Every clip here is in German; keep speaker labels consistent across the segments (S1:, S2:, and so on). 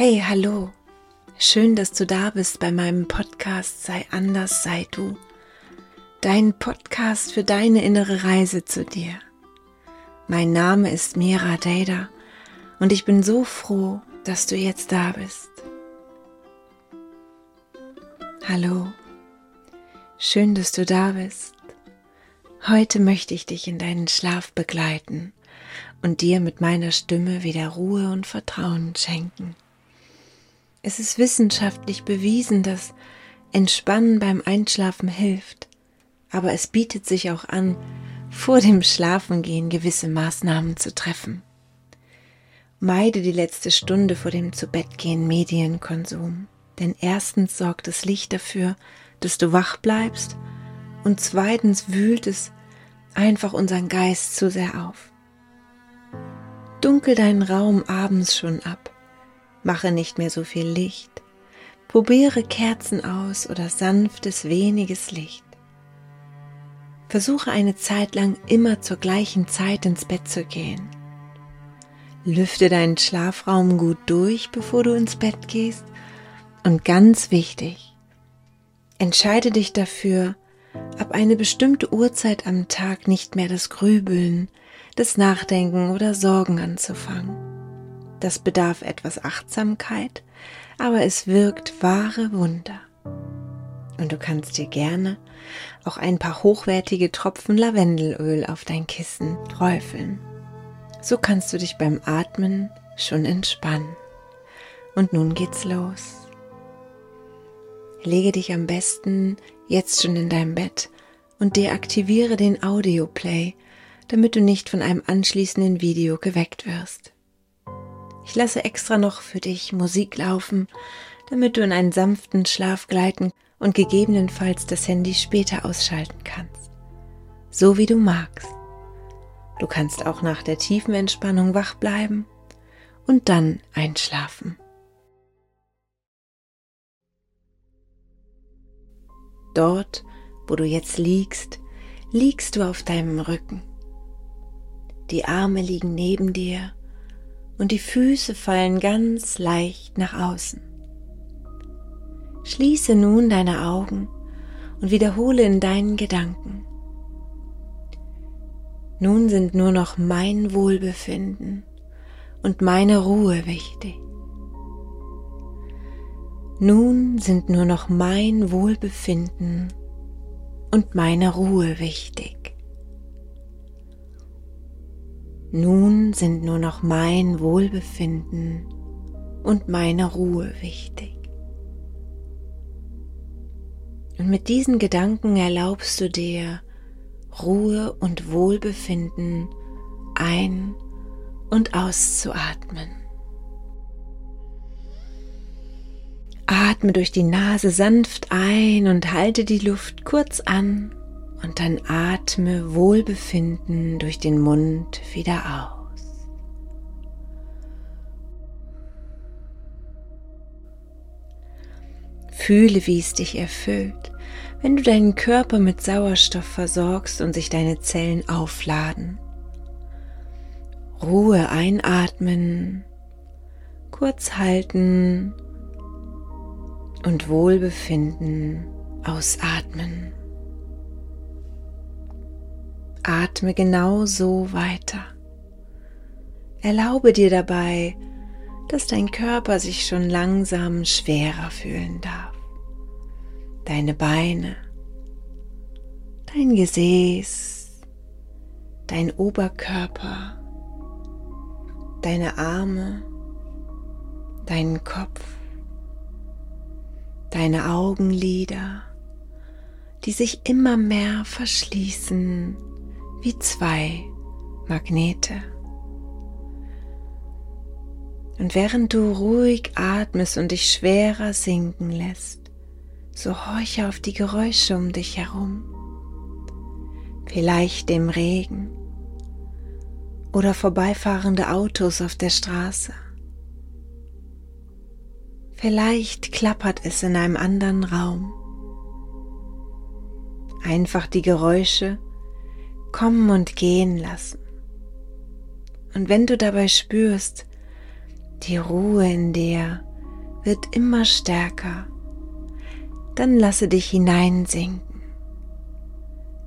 S1: Hey, hallo. Schön, dass du da bist bei meinem Podcast Sei anders, sei du. Dein Podcast für deine innere Reise zu dir. Mein Name ist Mira Dada und ich bin so froh, dass du jetzt da bist. Hallo. Schön, dass du da bist. Heute möchte ich dich in deinen Schlaf begleiten und dir mit meiner Stimme wieder Ruhe und Vertrauen schenken. Es ist wissenschaftlich bewiesen, dass Entspannen beim Einschlafen hilft, aber es bietet sich auch an, vor dem Schlafengehen gewisse Maßnahmen zu treffen. Meide die letzte Stunde vor dem Zubettgehen Medienkonsum, denn erstens sorgt das Licht dafür, dass du wach bleibst und zweitens wühlt es einfach unseren Geist zu sehr auf. Dunkel deinen Raum abends schon ab Mache nicht mehr so viel Licht. Probiere Kerzen aus oder sanftes, weniges Licht. Versuche eine Zeit lang immer zur gleichen Zeit ins Bett zu gehen. Lüfte deinen Schlafraum gut durch, bevor du ins Bett gehst. Und ganz wichtig, entscheide dich dafür, ab eine bestimmte Uhrzeit am Tag nicht mehr das Grübeln, das Nachdenken oder Sorgen anzufangen. Das bedarf etwas Achtsamkeit, aber es wirkt wahre Wunder. Und du kannst dir gerne auch ein paar hochwertige Tropfen Lavendelöl auf dein Kissen träufeln. So kannst du dich beim Atmen schon entspannen. Und nun geht's los. Lege dich am besten jetzt schon in dein Bett und deaktiviere den Audioplay, damit du nicht von einem anschließenden Video geweckt wirst. Ich lasse extra noch für dich Musik laufen, damit du in einen sanften Schlaf gleiten und gegebenenfalls das Handy später ausschalten kannst. So wie du magst. Du kannst auch nach der tiefen Entspannung wach bleiben und dann einschlafen. Dort, wo du jetzt liegst, liegst du auf deinem Rücken. Die Arme liegen neben dir und die Füße fallen ganz leicht nach außen. Schließe nun deine Augen und wiederhole in deinen Gedanken. Nun sind nur noch mein Wohlbefinden und meine Ruhe wichtig. Nun sind nur noch mein Wohlbefinden und meine Ruhe wichtig. Nun sind nur noch mein Wohlbefinden und meine Ruhe wichtig. Und mit diesen Gedanken erlaubst du dir Ruhe und Wohlbefinden ein- und auszuatmen. Atme durch die Nase sanft ein und halte die Luft kurz an und dann atme Wohlbefinden durch den Mund wieder aus. Fühle, wie es dich erfüllt, wenn du deinen Körper mit Sauerstoff versorgst und sich deine Zellen aufladen. Ruhe einatmen, kurz halten und Wohlbefinden ausatmen. Atme genau so weiter. Erlaube dir dabei, dass dein Körper sich schon langsam schwerer fühlen darf. Deine Beine, dein Gesäß, dein Oberkörper, deine Arme, deinen Kopf, deine Augenlider, die sich immer mehr verschließen wie zwei Magnete. Und während du ruhig atmest und dich schwerer sinken lässt, so horche auf die Geräusche um dich herum. Vielleicht dem Regen oder vorbeifahrende Autos auf der Straße. Vielleicht klappert es in einem anderen Raum. Einfach die Geräusche kommen und gehen lassen. Und wenn du dabei spürst, die Ruhe in dir wird immer stärker. Dann lasse dich hineinsinken.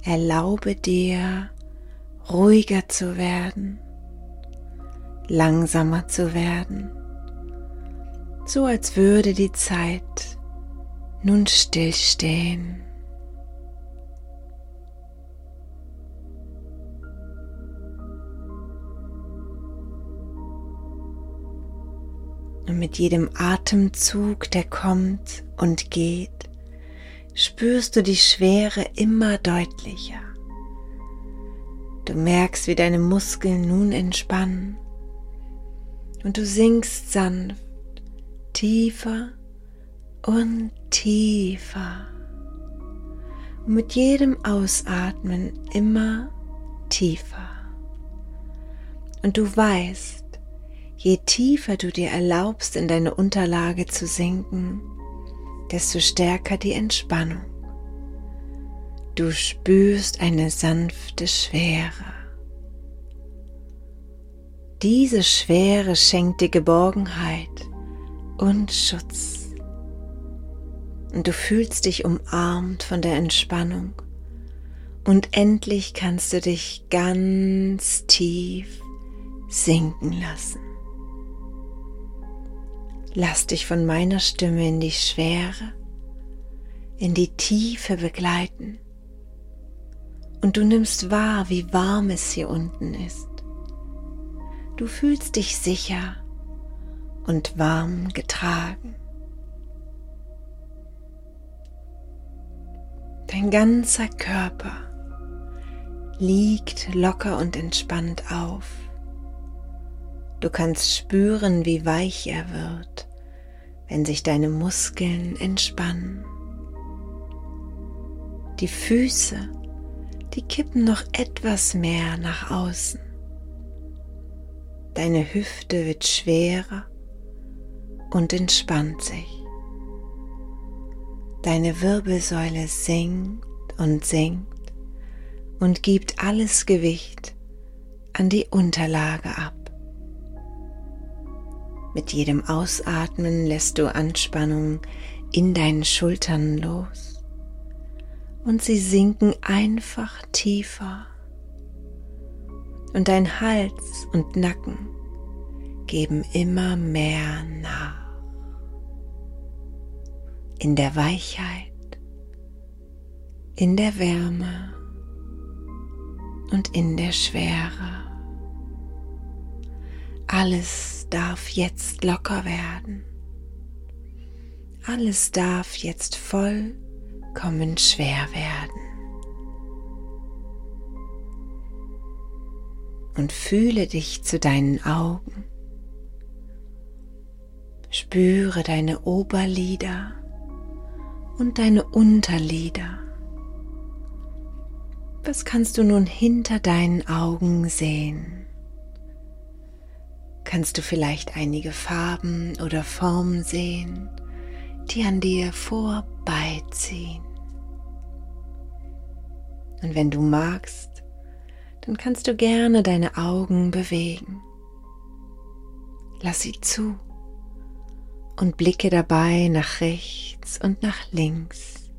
S1: Erlaube dir, ruhiger zu werden, langsamer zu werden, so als würde die Zeit nun stillstehen. Und mit jedem Atemzug, der kommt und geht, spürst du die Schwere immer deutlicher. Du merkst, wie deine Muskeln nun entspannen und du sinkst sanft tiefer und tiefer. Und mit jedem Ausatmen immer tiefer. Und du weißt, Je tiefer du dir erlaubst, in deine Unterlage zu sinken, desto stärker die Entspannung. Du spürst eine sanfte Schwere. Diese Schwere schenkt dir Geborgenheit und Schutz. Und du fühlst dich umarmt von der Entspannung. Und endlich kannst du dich ganz tief sinken lassen. Lass dich von meiner Stimme in die Schwere, in die Tiefe begleiten. Und du nimmst wahr, wie warm es hier unten ist. Du fühlst dich sicher und warm getragen. Dein ganzer Körper liegt locker und entspannt auf. Du kannst spüren, wie weich er wird, wenn sich deine Muskeln entspannen. Die Füße, die kippen noch etwas mehr nach außen. Deine Hüfte wird schwerer und entspannt sich. Deine Wirbelsäule sinkt und sinkt und gibt alles Gewicht an die Unterlage ab. Mit jedem Ausatmen lässt du Anspannung in deinen Schultern los und sie sinken einfach tiefer. Und dein Hals und Nacken geben immer mehr nach. In der Weichheit, in der Wärme und in der Schwere. Alles darf jetzt locker werden. Alles darf jetzt vollkommen schwer werden. Und fühle dich zu deinen Augen. Spüre deine Oberlider und deine Unterlider. Was kannst du nun hinter deinen Augen sehen? Kannst du vielleicht einige Farben oder Formen sehen, die an dir vorbeiziehen. Und wenn du magst, dann kannst du gerne deine Augen bewegen. Lass sie zu und blicke dabei nach rechts und nach links.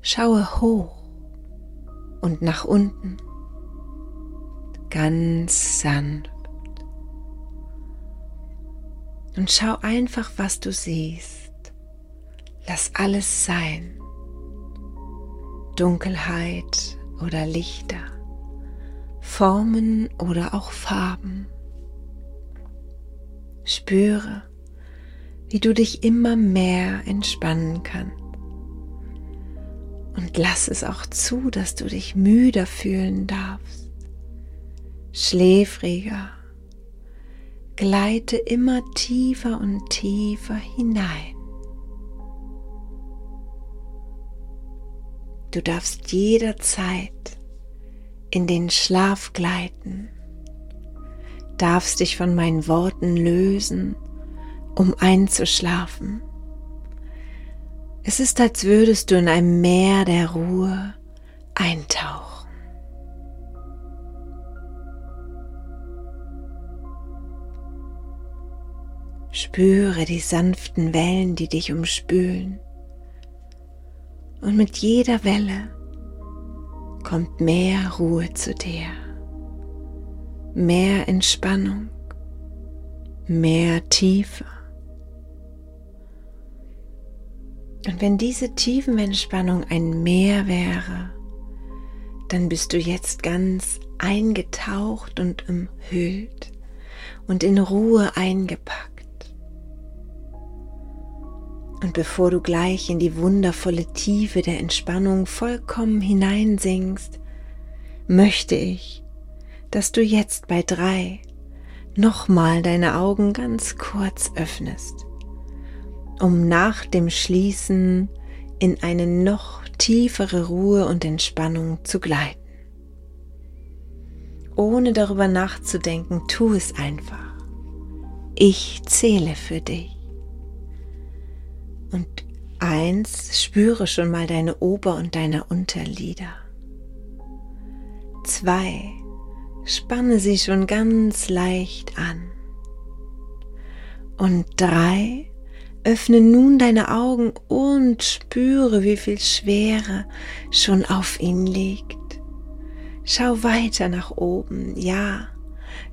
S1: Schaue hoch und nach unten, ganz sanft. Und schau einfach, was du siehst. Lass alles sein. Dunkelheit oder Lichter, Formen oder auch Farben. Spüre, wie du dich immer mehr entspannen kannst. Und lass es auch zu, dass du dich müder fühlen darfst, schläfriger gleite immer tiefer und tiefer hinein. Du darfst jederzeit in den Schlaf gleiten, darfst dich von meinen Worten lösen, um einzuschlafen. Es ist, als würdest du in einem Meer der Ruhe eintauchen. Spüre die sanften Wellen, die dich umspülen. Und mit jeder Welle kommt mehr Ruhe zu dir, mehr Entspannung, mehr Tiefe. Und wenn diese Tiefenentspannung ein Meer wäre, dann bist du jetzt ganz eingetaucht und umhüllt und in Ruhe eingepackt. Und bevor du gleich in die wundervolle Tiefe der Entspannung vollkommen hineinsinkst, möchte ich, dass du jetzt bei drei nochmal deine Augen ganz kurz öffnest, um nach dem Schließen in eine noch tiefere Ruhe und Entspannung zu gleiten. Ohne darüber nachzudenken, tu es einfach. Ich zähle für dich. Und eins, spüre schon mal deine Ober- und deine Unterlider. Zwei, spanne sie schon ganz leicht an. Und drei, öffne nun deine Augen und spüre, wie viel Schwere schon auf ihnen liegt. Schau weiter nach oben, ja,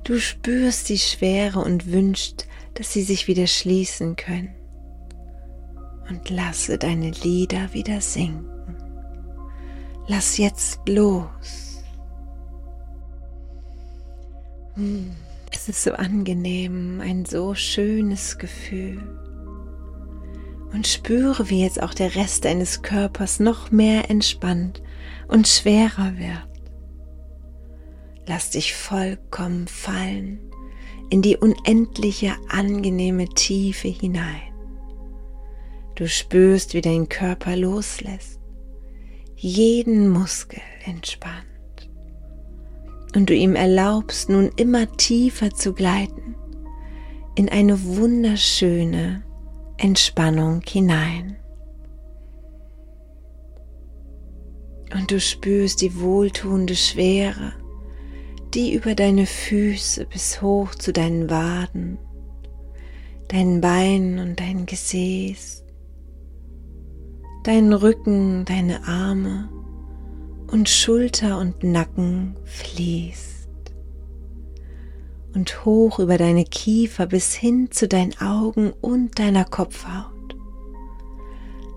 S1: du spürst die Schwere und wünschst, dass sie sich wieder schließen können und lasse deine Lieder wieder sinken. Lass jetzt los. Hm, es ist so angenehm, ein so schönes Gefühl. Und spüre, wie jetzt auch der Rest deines Körpers noch mehr entspannt und schwerer wird. Lass dich vollkommen fallen in die unendliche angenehme Tiefe hinein. Du spürst, wie dein Körper loslässt, jeden Muskel entspannt und du ihm erlaubst, nun immer tiefer zu gleiten in eine wunderschöne Entspannung hinein. Und du spürst die wohltuende Schwere, die über deine Füße bis hoch zu deinen Waden, deinen Beinen und dein Gesäß deinen Rücken, deine Arme und Schulter und Nacken fließt und hoch über deine Kiefer bis hin zu deinen Augen und deiner Kopfhaut.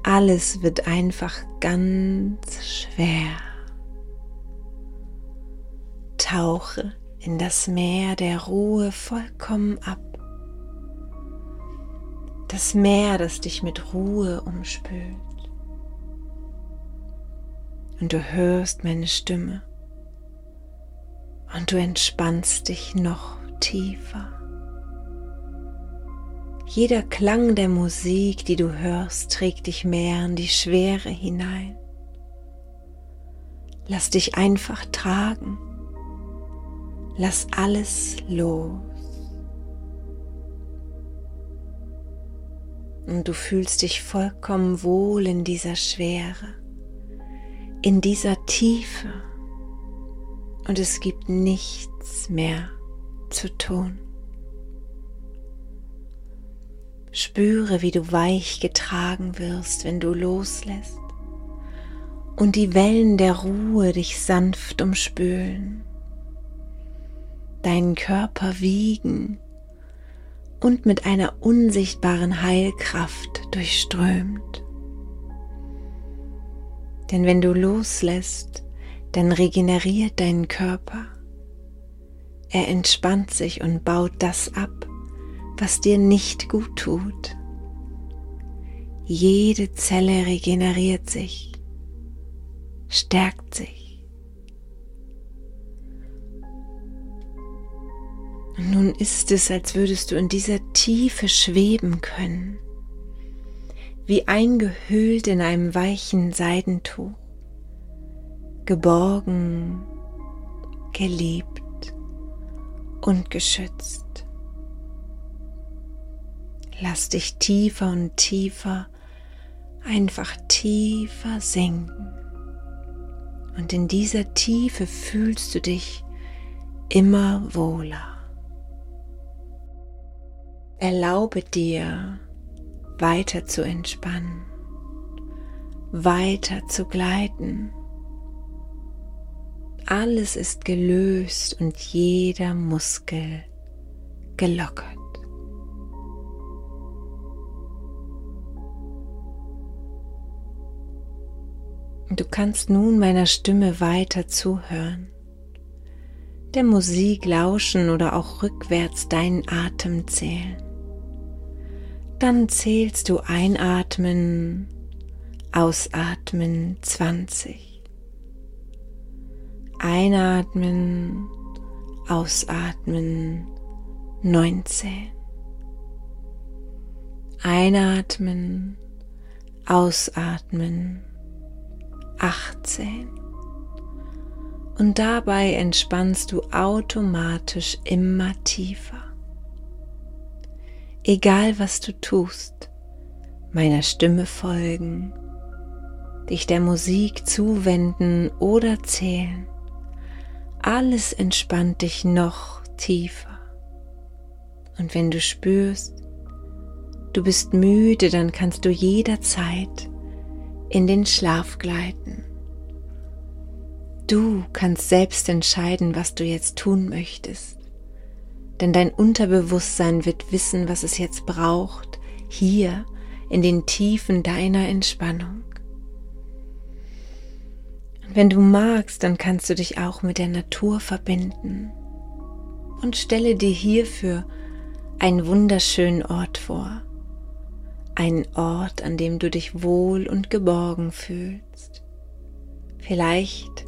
S1: Alles wird einfach ganz schwer. Tauche in das Meer der Ruhe vollkommen ab. Das Meer, das dich mit Ruhe umspült und du hörst meine Stimme und du entspannst dich noch tiefer. Jeder Klang der Musik, die du hörst, trägt dich mehr in die Schwere hinein. Lass dich einfach tragen. Lass alles los. Und du fühlst dich vollkommen wohl in dieser Schwere in dieser Tiefe und es gibt nichts mehr zu tun. Spüre, wie du weich getragen wirst, wenn du loslässt und die Wellen der Ruhe dich sanft umspülen, deinen Körper wiegen und mit einer unsichtbaren Heilkraft durchströmt. Denn wenn du loslässt, dann regeneriert dein Körper. Er entspannt sich und baut das ab, was dir nicht gut tut. Jede Zelle regeneriert sich, stärkt sich. Und nun ist es, als würdest du in dieser Tiefe schweben können wie eingehüllt in einem weichen Seidentuch, geborgen, geliebt und geschützt. Lass dich tiefer und tiefer, einfach tiefer sinken. Und in dieser Tiefe fühlst du dich immer wohler. Erlaube dir, weiter zu entspannen, weiter zu gleiten. Alles ist gelöst und jeder Muskel gelockert. Du kannst nun meiner Stimme weiter zuhören, der Musik lauschen oder auch rückwärts deinen Atem zählen. Dann zählst du einatmen, ausatmen 20. Einatmen, ausatmen 19. Einatmen, ausatmen 18. Und dabei entspannst du automatisch immer tiefer. Egal was du tust, meiner Stimme folgen, dich der Musik zuwenden oder zählen, alles entspannt dich noch tiefer. Und wenn du spürst, du bist müde, dann kannst du jederzeit in den Schlaf gleiten. Du kannst selbst entscheiden, was du jetzt tun möchtest, denn dein Unterbewusstsein wird wissen, was es jetzt braucht, hier in den Tiefen deiner Entspannung. Und wenn du magst, dann kannst du dich auch mit der Natur verbinden und stelle dir hierfür einen wunderschönen Ort vor, einen Ort, an dem du dich wohl und geborgen fühlst. Vielleicht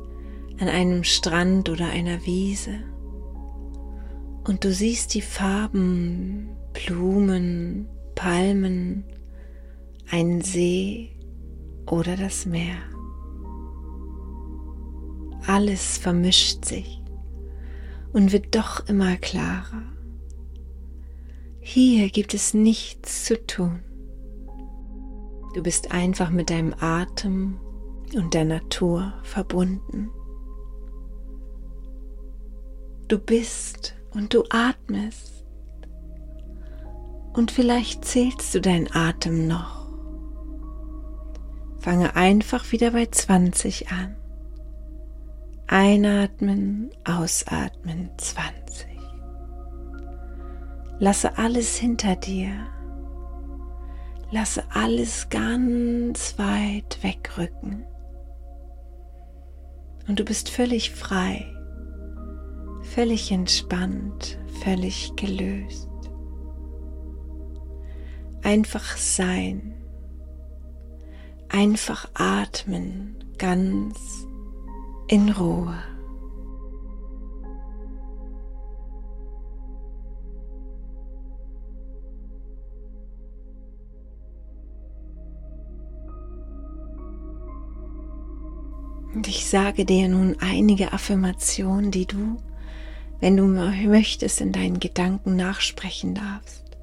S1: an einem Strand oder einer Wiese. Und du siehst die Farben, Blumen, Palmen, einen See oder das Meer. Alles vermischt sich und wird doch immer klarer. Hier gibt es nichts zu tun. Du bist einfach mit deinem Atem und der Natur verbunden. Du bist und du atmest. Und vielleicht zählst du deinen Atem noch. Fange einfach wieder bei 20 an. Einatmen, ausatmen 20. Lasse alles hinter dir Lasse alles ganz weit wegrücken. Und du bist völlig frei, völlig entspannt, völlig gelöst. Einfach sein, einfach atmen, ganz in Ruhe. Und ich sage dir nun einige Affirmationen, die du, wenn du möchtest, in deinen Gedanken nachsprechen darfst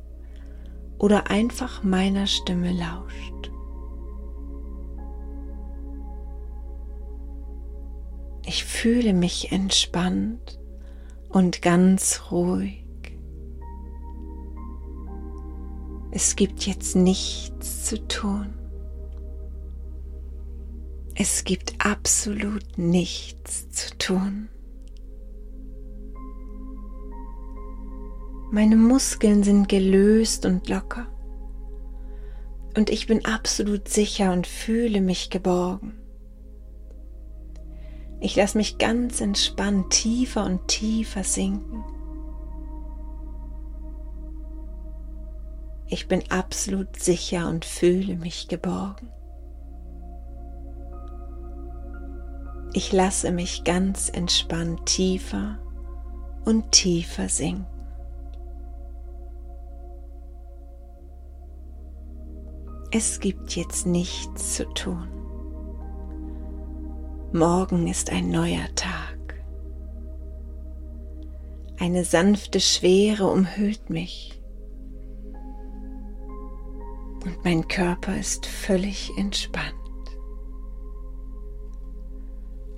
S1: oder einfach meiner Stimme lauscht. Ich fühle mich entspannt und ganz ruhig. Es gibt jetzt nichts zu tun. Es gibt absolut nichts zu tun. Meine Muskeln sind gelöst und locker. Und ich bin absolut sicher und fühle mich geborgen. Ich lasse mich ganz entspannt tiefer und tiefer sinken. Ich bin absolut sicher und fühle mich geborgen. Ich lasse mich ganz entspannt tiefer und tiefer sinken. Es gibt jetzt nichts zu tun. Morgen ist ein neuer Tag. Eine sanfte Schwere umhüllt mich. Und mein Körper ist völlig entspannt.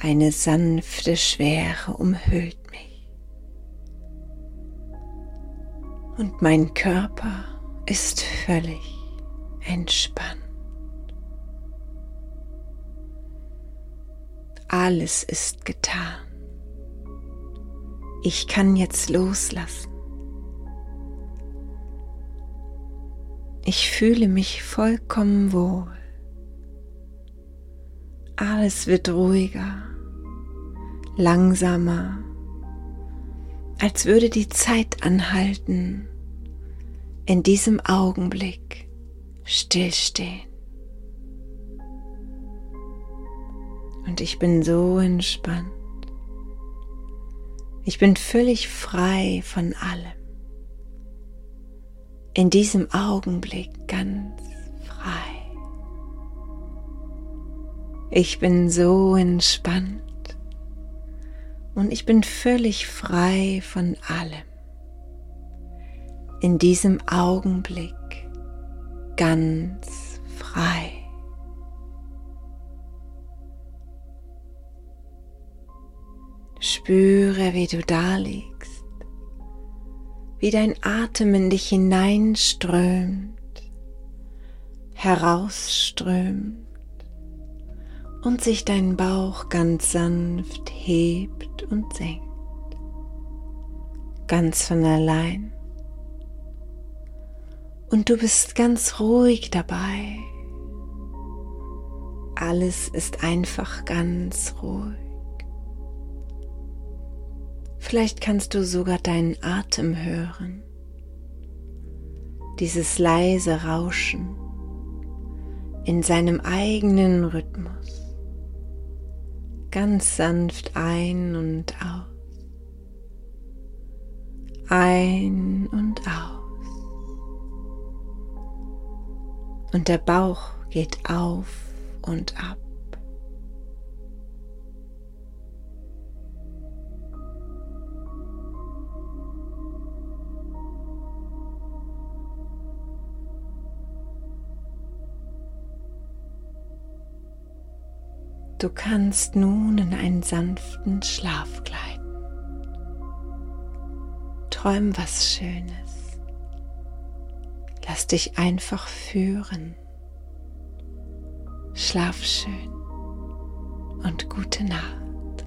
S1: Eine sanfte Schwere umhüllt mich. Und mein Körper ist völlig entspannt. Alles ist getan. Ich kann jetzt loslassen. Ich fühle mich vollkommen wohl. Alles wird ruhiger, langsamer, als würde die Zeit anhalten, in diesem Augenblick stillstehen. Und ich bin so entspannt. Ich bin völlig frei von allem. In diesem Augenblick ganz frei. Ich bin so entspannt und ich bin völlig frei von allem. In diesem Augenblick ganz frei. Spüre, wie du da liegst, wie dein Atem in dich hineinströmt, herausströmt und sich dein Bauch ganz sanft hebt und senkt. Ganz von allein. Und du bist ganz ruhig dabei. Alles ist einfach ganz ruhig. Vielleicht kannst du sogar deinen Atem hören. Dieses leise Rauschen in seinem eigenen Rhythmus ganz sanft ein und aus. Ein und aus. Und der Bauch geht auf und ab. Du kannst nun in einen sanften Schlaf gleiten. Träum was Schönes. Lass dich einfach führen. Schlaf schön und gute Nacht.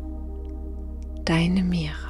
S1: Deine Mira.